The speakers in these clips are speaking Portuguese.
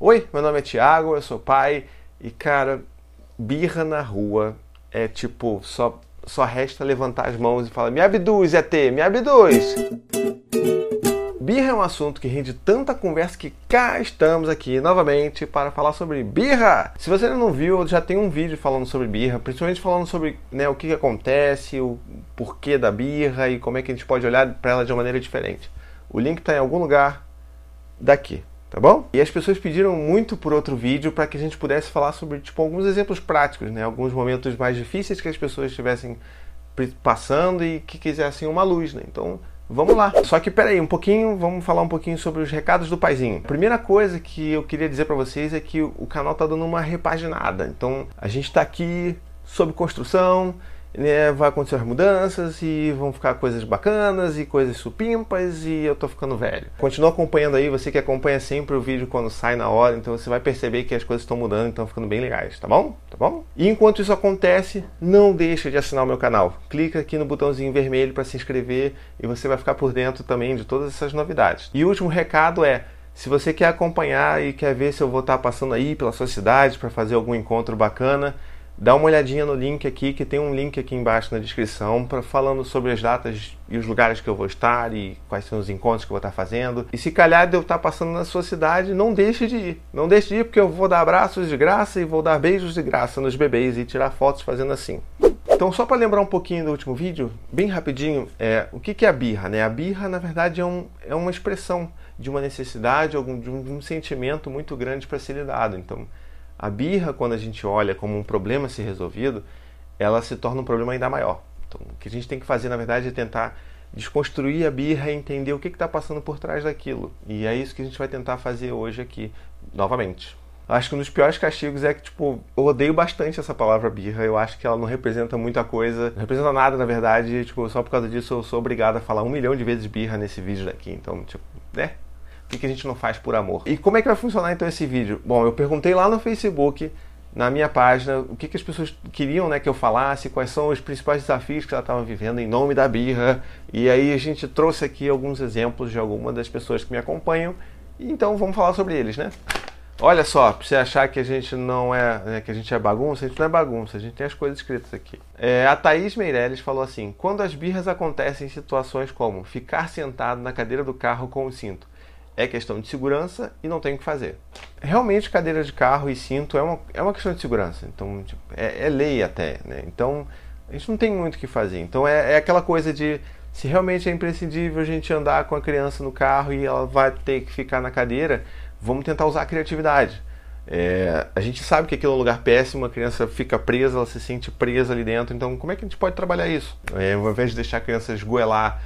Oi, meu nome é Thiago, eu sou pai e cara, birra na rua é tipo, só, só resta levantar as mãos e falar: me abduz, ET, me abduz. Birra é um assunto que rende tanta conversa que cá estamos aqui novamente para falar sobre birra. Se você ainda não viu, já tem um vídeo falando sobre birra, principalmente falando sobre né, o que, que acontece, o porquê da birra e como é que a gente pode olhar para ela de uma maneira diferente. O link está em algum lugar daqui tá bom? E as pessoas pediram muito por outro vídeo para que a gente pudesse falar sobre tipo alguns exemplos práticos, né? Alguns momentos mais difíceis que as pessoas estivessem passando e que quisessem uma luz, né? Então, vamos lá. Só que peraí, um pouquinho, vamos falar um pouquinho sobre os recados do paizinho. Primeira coisa que eu queria dizer para vocês é que o canal tá dando uma repaginada. Então, a gente está aqui sob construção, né, vai acontecer as mudanças e vão ficar coisas bacanas e coisas supimpas e eu tô ficando velho. Continua acompanhando aí, você que acompanha sempre o vídeo quando sai na hora, então você vai perceber que as coisas estão mudando, estão ficando bem legais, tá bom? Tá bom? E enquanto isso acontece, não deixa de assinar o meu canal. Clica aqui no botãozinho vermelho para se inscrever e você vai ficar por dentro também de todas essas novidades. E o último recado é se você quer acompanhar e quer ver se eu vou estar passando aí pela sua cidade para fazer algum encontro bacana, dá uma olhadinha no link aqui, que tem um link aqui embaixo na descrição, para falando sobre as datas e os lugares que eu vou estar e quais são os encontros que eu vou estar fazendo. E se calhar de eu estar passando na sua cidade, não deixe de ir. Não deixe de ir, porque eu vou dar abraços de graça e vou dar beijos de graça nos bebês e tirar fotos fazendo assim. Então, só para lembrar um pouquinho do último vídeo, bem rapidinho, é, o que, que é a birra? Né? A birra, na verdade, é, um, é uma expressão de uma necessidade, de um, de um sentimento muito grande para ser lidado. Então, a birra, quando a gente olha como um problema a ser resolvido, ela se torna um problema ainda maior. Então, o que a gente tem que fazer, na verdade, é tentar desconstruir a birra e entender o que está passando por trás daquilo. E é isso que a gente vai tentar fazer hoje aqui, novamente. Acho que um dos piores castigos é que, tipo, eu odeio bastante essa palavra birra. Eu acho que ela não representa muita coisa, não representa nada, na verdade. E, tipo, só por causa disso eu sou obrigado a falar um milhão de vezes birra nesse vídeo daqui. Então, tipo, né? O que a gente não faz por amor? E como é que vai funcionar então esse vídeo? Bom, eu perguntei lá no Facebook, na minha página, o que, que as pessoas queriam né, que eu falasse, quais são os principais desafios que elas estavam vivendo em nome da birra. E aí a gente trouxe aqui alguns exemplos de algumas das pessoas que me acompanham. Então vamos falar sobre eles, né? Olha só, pra você achar que a gente não é, né, que a gente é bagunça, a gente não é bagunça, a gente tem as coisas escritas aqui. É, a Thaís Meirelles falou assim: quando as birras acontecem em situações como ficar sentado na cadeira do carro com o cinto, é questão de segurança e não tem o que fazer. Realmente, cadeira de carro e cinto é uma, é uma questão de segurança, então tipo, é, é, lei até, né? Então a gente não tem muito o que fazer. Então é, é aquela coisa de se realmente é imprescindível a gente andar com a criança no carro e ela vai ter que ficar na cadeira, vamos tentar usar a criatividade. É, a gente sabe que aquilo é um lugar péssimo, a criança fica presa, ela se sente presa ali dentro, então como é que a gente pode trabalhar isso? É, ao invés de deixar a criança esgoelar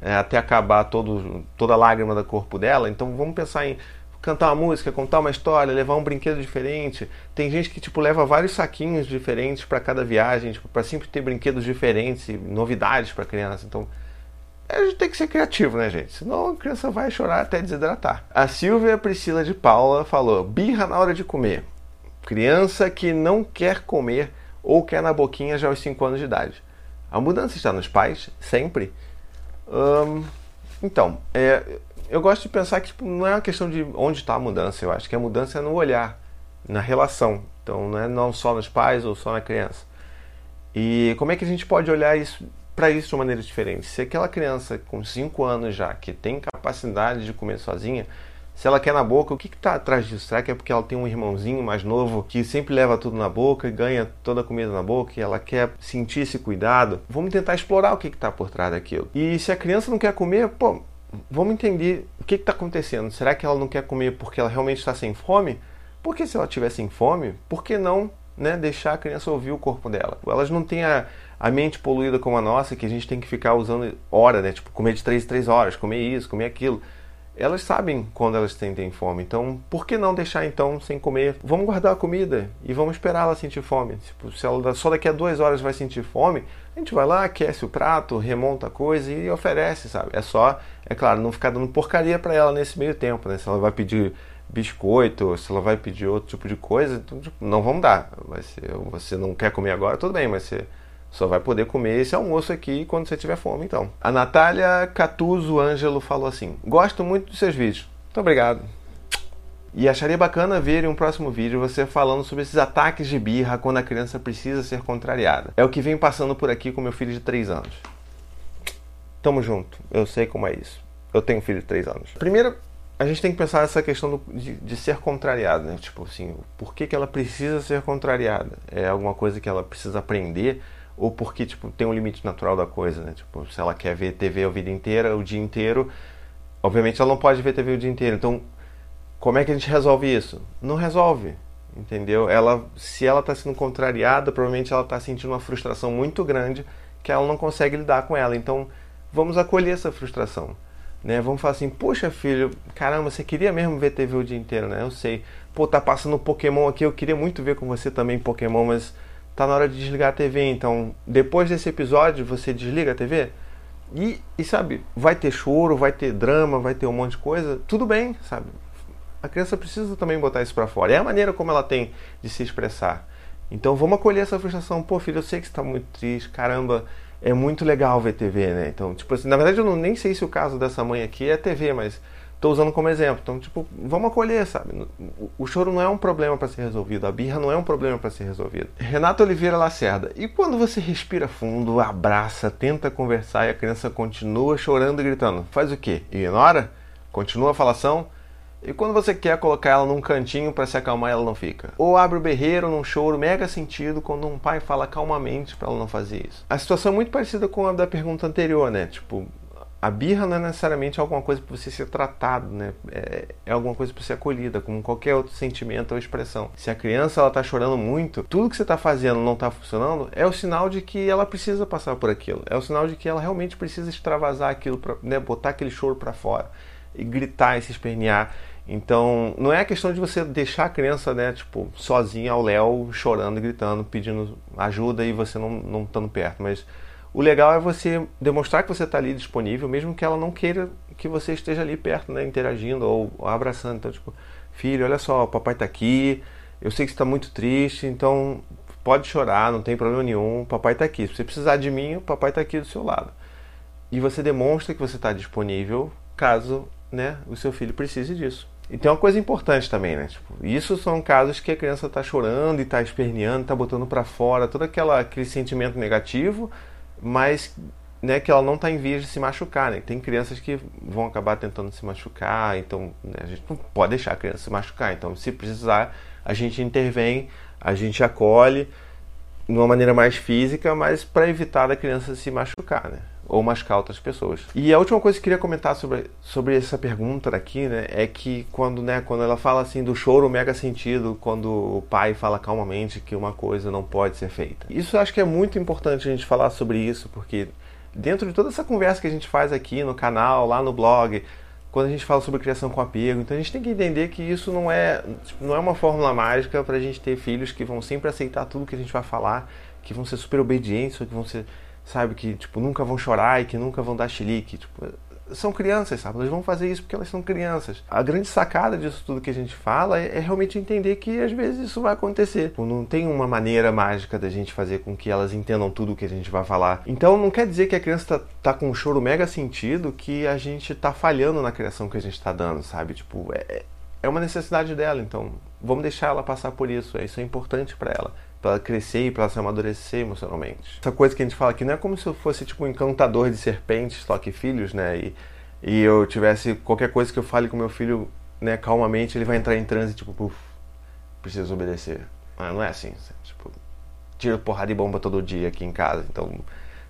é, até acabar todo, toda a lágrima do corpo dela. Então vamos pensar em cantar uma música, contar uma história, levar um brinquedo diferente. Tem gente que tipo leva vários saquinhos diferentes para cada viagem, tipo, para sempre ter brinquedos diferentes novidades para criança. Então a gente tem que ser criativo, né, gente? Senão a criança vai chorar até desidratar. A Silvia Priscila de Paula falou: birra na hora de comer. Criança que não quer comer ou quer na boquinha já aos 5 anos de idade. A mudança está nos pais, sempre então, é, eu gosto de pensar que tipo, não é uma questão de onde está a mudança, eu acho que a mudança é no olhar, na relação. Então, não é não só nos pais ou só na criança. E como é que a gente pode olhar isso para isso de uma maneira diferente? Se aquela criança com 5 anos já, que tem capacidade de comer sozinha, se ela quer na boca, o que está atrás disso? Será que é porque ela tem um irmãozinho mais novo que sempre leva tudo na boca e ganha toda a comida na boca e ela quer sentir esse cuidado? Vamos tentar explorar o que está por trás daquilo. E se a criança não quer comer, pô, vamos entender o que está acontecendo. Será que ela não quer comer porque ela realmente está sem fome? Porque se ela tiver sem fome, por que não né, deixar a criança ouvir o corpo dela? Elas não têm a, a mente poluída como a nossa, que a gente tem que ficar usando hora, né? Tipo, comer de 3 em 3 horas, comer isso, comer aquilo elas sabem quando elas sentem fome. Então, por que não deixar então sem comer? Vamos guardar a comida e vamos esperar ela sentir fome. Tipo, se ela só daqui a duas horas vai sentir fome, a gente vai lá, aquece o prato, remonta a coisa e oferece, sabe? É só, é claro, não ficar dando porcaria para ela nesse meio tempo, né? Se ela vai pedir biscoito, se ela vai pedir outro tipo de coisa, então, tipo, não vamos dar. Vai ser, você não quer comer agora, tudo bem, mas você só vai poder comer esse almoço aqui quando você tiver fome, então. A Natália Catuso Ângelo falou assim: Gosto muito dos seus vídeos. Muito obrigado. E acharia bacana ver em um próximo vídeo você falando sobre esses ataques de birra quando a criança precisa ser contrariada. É o que vem passando por aqui com meu filho de 3 anos. Tamo junto, eu sei como é isso. Eu tenho um filho de 3 anos. Primeiro, a gente tem que pensar nessa questão do, de, de, ser contrariada, né? Tipo assim, por que, que ela precisa ser contrariada? É alguma coisa que ela precisa aprender? Ou porque, tipo, tem um limite natural da coisa, né? Tipo, se ela quer ver TV a vida inteira, o dia inteiro, obviamente ela não pode ver TV o dia inteiro. Então, como é que a gente resolve isso? Não resolve, entendeu? Ela, se ela está sendo contrariada, provavelmente ela está sentindo uma frustração muito grande que ela não consegue lidar com ela. Então, vamos acolher essa frustração, né? Vamos falar assim, poxa filho, caramba, você queria mesmo ver TV o dia inteiro, né? Eu sei. Pô, tá passando Pokémon aqui, eu queria muito ver com você também Pokémon, mas tá na hora de desligar a TV. Então, depois desse episódio, você desliga a TV. E, e sabe, vai ter choro, vai ter drama, vai ter um monte de coisa. Tudo bem, sabe? a criança precisa também botar isso para fora. É a maneira como ela tem de se expressar. Então vamos acolher essa frustração. Pô, filho, eu sei que você está muito triste. Caramba, é muito legal ver TV, né? Então, tipo assim, na verdade eu não, nem sei se o caso dessa mãe aqui é TV, mas estou usando como exemplo. Então, tipo, vamos acolher, sabe? O choro não é um problema para ser resolvido, a birra não é um problema para ser resolvido. Renato Oliveira Lacerda. E quando você respira fundo, abraça, tenta conversar e a criança continua chorando e gritando, faz o quê? Ignora? Continua a falação? E quando você quer colocar ela num cantinho para se acalmar, ela não fica. Ou abre o berreiro num choro mega sentido quando um pai fala calmamente para ela não fazer isso. A situação é muito parecida com a da pergunta anterior, né? Tipo, a birra não é necessariamente alguma coisa para você ser tratado, né? É, é alguma coisa para ser acolhida, como qualquer outro sentimento ou expressão. Se a criança ela tá chorando muito, tudo que você está fazendo não está funcionando, é o sinal de que ela precisa passar por aquilo. É o sinal de que ela realmente precisa extravasar aquilo, pra, né? botar aquele choro para fora e gritar e se espernear. Então, não é a questão de você deixar a criança, né, tipo, sozinha ao léu, chorando gritando, pedindo ajuda e você não, não estando perto. Mas o legal é você demonstrar que você está ali disponível, mesmo que ela não queira que você esteja ali perto, né, interagindo ou, abraçando. Então, tipo, filho, olha só, papai está aqui, eu sei que você está muito triste, então pode chorar, não tem problema nenhum, papai está aqui. Se você precisar de mim, o papai está aqui do seu lado. E você demonstra que você está disponível caso né, o seu filho precise disso. E tem uma coisa importante também, né? Tipo, isso são casos que a criança está chorando e está esperneando, está botando para fora todo aquela, aquele sentimento negativo, mas né, que ela não está em vias de se machucar. Né? Tem crianças que vão acabar tentando se machucar, então né, a gente não pode deixar a criança se machucar. Então, se precisar, a gente intervém, a gente acolhe de uma maneira mais física, mas para evitar da criança se machucar. Né? Ou machucar outras pessoas. E a última coisa que eu queria comentar sobre, sobre essa pergunta aqui, né, é que quando, né, quando ela fala assim do choro mega sentido, quando o pai fala calmamente que uma coisa não pode ser feita. Isso acho que é muito importante a gente falar sobre isso, porque dentro de toda essa conversa que a gente faz aqui no canal, lá no blog, quando a gente fala sobre criação com apego, então a gente tem que entender que isso não é, não é uma fórmula mágica para a gente ter filhos que vão sempre aceitar tudo que a gente vai falar, que vão ser super obedientes, ou que vão ser sabe? Que, tipo, nunca vão chorar e que nunca vão dar chilique. Tipo, são crianças, sabe? Elas vão fazer isso porque elas são crianças. A grande sacada disso tudo que a gente fala é, é realmente entender que às vezes isso vai acontecer. Tipo, não tem uma maneira mágica da gente fazer com que elas entendam tudo o que a gente vai falar. Então não quer dizer que a criança tá, tá com um choro mega sentido que a gente tá falhando na criação que a gente tá dando, sabe? Tipo, é, é uma necessidade dela, então vamos deixar ela passar por isso. Isso é importante para ela para ela crescer e para ela se amadurecer emocionalmente. Essa coisa que a gente fala aqui não é como se eu fosse tipo um encantador de serpentes, só que filhos, né? E, e eu tivesse qualquer coisa que eu fale com meu filho, né, calmamente, ele vai entrar em transe, tipo, puf, preciso obedecer. Ah, não é assim, tipo, tiro porrada e bomba todo dia aqui em casa, então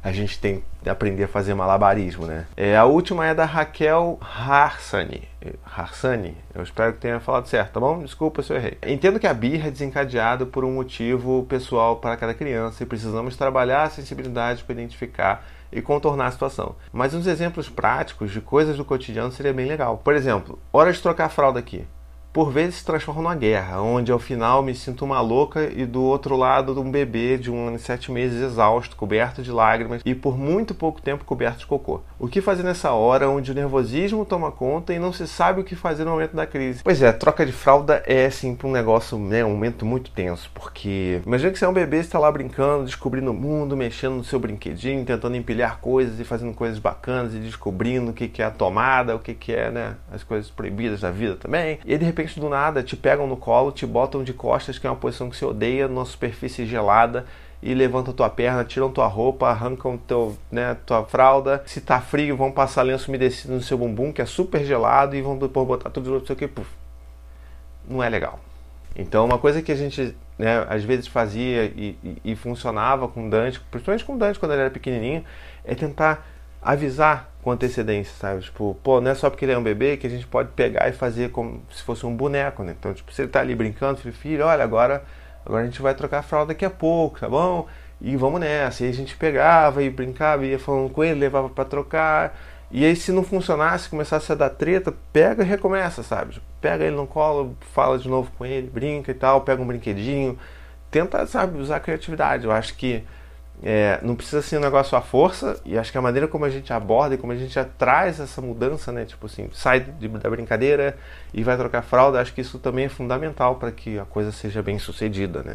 a gente tem que aprender a fazer malabarismo, né? É, a última é da Raquel Harsani. Harsani, eu espero que tenha falado certo, tá bom? Desculpa se eu errei. Entendo que a birra é desencadeada por um motivo pessoal para cada criança e precisamos trabalhar a sensibilidade para identificar e contornar a situação. Mas uns exemplos práticos de coisas do cotidiano seria bem legal. Por exemplo, hora de trocar a fralda aqui por vezes se transforma numa guerra, onde ao final me sinto uma louca e do outro lado um bebê de um ano e sete meses exausto, coberto de lágrimas e por muito pouco tempo coberto de cocô. O que fazer nessa hora onde o nervosismo toma conta e não se sabe o que fazer no momento da crise? Pois é, troca de fralda é assim um negócio, né, um momento muito tenso, porque imagina que você é um bebê, está lá brincando, descobrindo o mundo, mexendo no seu brinquedinho, tentando empilhar coisas e fazendo coisas bacanas e descobrindo o que é a tomada, o que é, né, as coisas proibidas da vida também. E aí, de repente repente do nada te pegam no colo, te botam de costas, que é uma posição que você odeia, numa superfície gelada e levantam tua perna, tiram tua roupa, arrancam teu, né, tua fralda. Se tá frio, vão passar lenço umedecido no seu bumbum, que é super gelado, e vão depois botar tudo de novo, sei o que, puf. Não é legal. Então, uma coisa que a gente né, às vezes fazia e, e, e funcionava com Dante, principalmente com Dante quando ele era pequenininho, é tentar avisar com antecedência, sabe? Tipo, pô, não é só porque ele é um bebê que a gente pode pegar e fazer como se fosse um boneco, né? Então, tipo, ele tá ali brincando, filho, filho, olha, agora, agora a gente vai trocar a fralda daqui a pouco, tá bom? E vamos nessa. E a gente pegava e brincava, ia falando com ele, levava para trocar. E aí, se não funcionasse, começasse a dar treta, pega e recomeça, sabe? Tipo, pega ele no colo, fala de novo com ele, brinca e tal, pega um brinquedinho. Tenta, sabe, usar a criatividade. Eu acho que é, não precisa ser um negócio à força, e acho que a maneira como a gente aborda e como a gente já traz essa mudança, né? Tipo assim, sai de, da brincadeira e vai trocar fralda, acho que isso também é fundamental para que a coisa seja bem sucedida, né?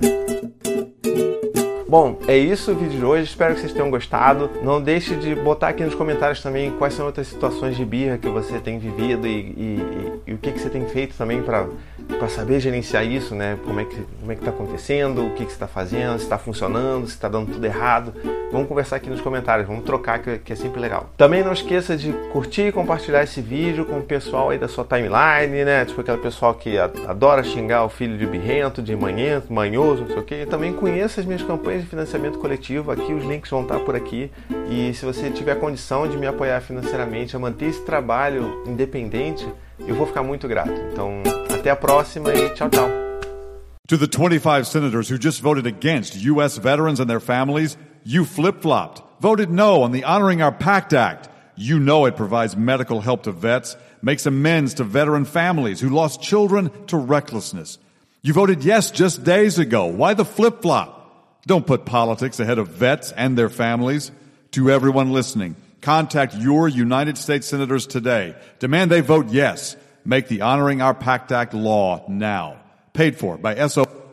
Bom, é isso o vídeo de hoje. Espero que vocês tenham gostado. Não deixe de botar aqui nos comentários também quais são outras situações de birra que você tem vivido e, e, e, e o que, que você tem feito também para saber gerenciar isso, né? Como é que como é que está acontecendo, o que, que você está fazendo, se está funcionando, se está dando tudo errado. Vamos conversar aqui nos comentários, vamos trocar que, que é sempre legal. Também não esqueça de curtir e compartilhar esse vídeo com o pessoal aí da sua timeline, né? Tipo aquele pessoal que adora xingar o filho de birrento, de manhento, manhoso, não sei o quê. Também conheça as minhas campanhas campanha de financiamento coletivo. Aqui os links vão estar por aqui. E se você tiver condição de me apoiar financeiramente a manter esse trabalho independente, eu vou ficar muito grato. Então, até a próxima e tchau, tchau. To the 25 senators who just voted against U.S. veterans and their families, you flip flopped, voted no on the Honoring Our Pact Act. You know it provides medical help to vets, makes amends to veteran families who lost children to recklessness. You voted yes just days ago. Why the flip flop? Don't put politics ahead of vets and their families. To everyone listening, contact your United States senators today. Demand they vote yes. Make the Honoring Our Pact Act law now. Paid for by SO.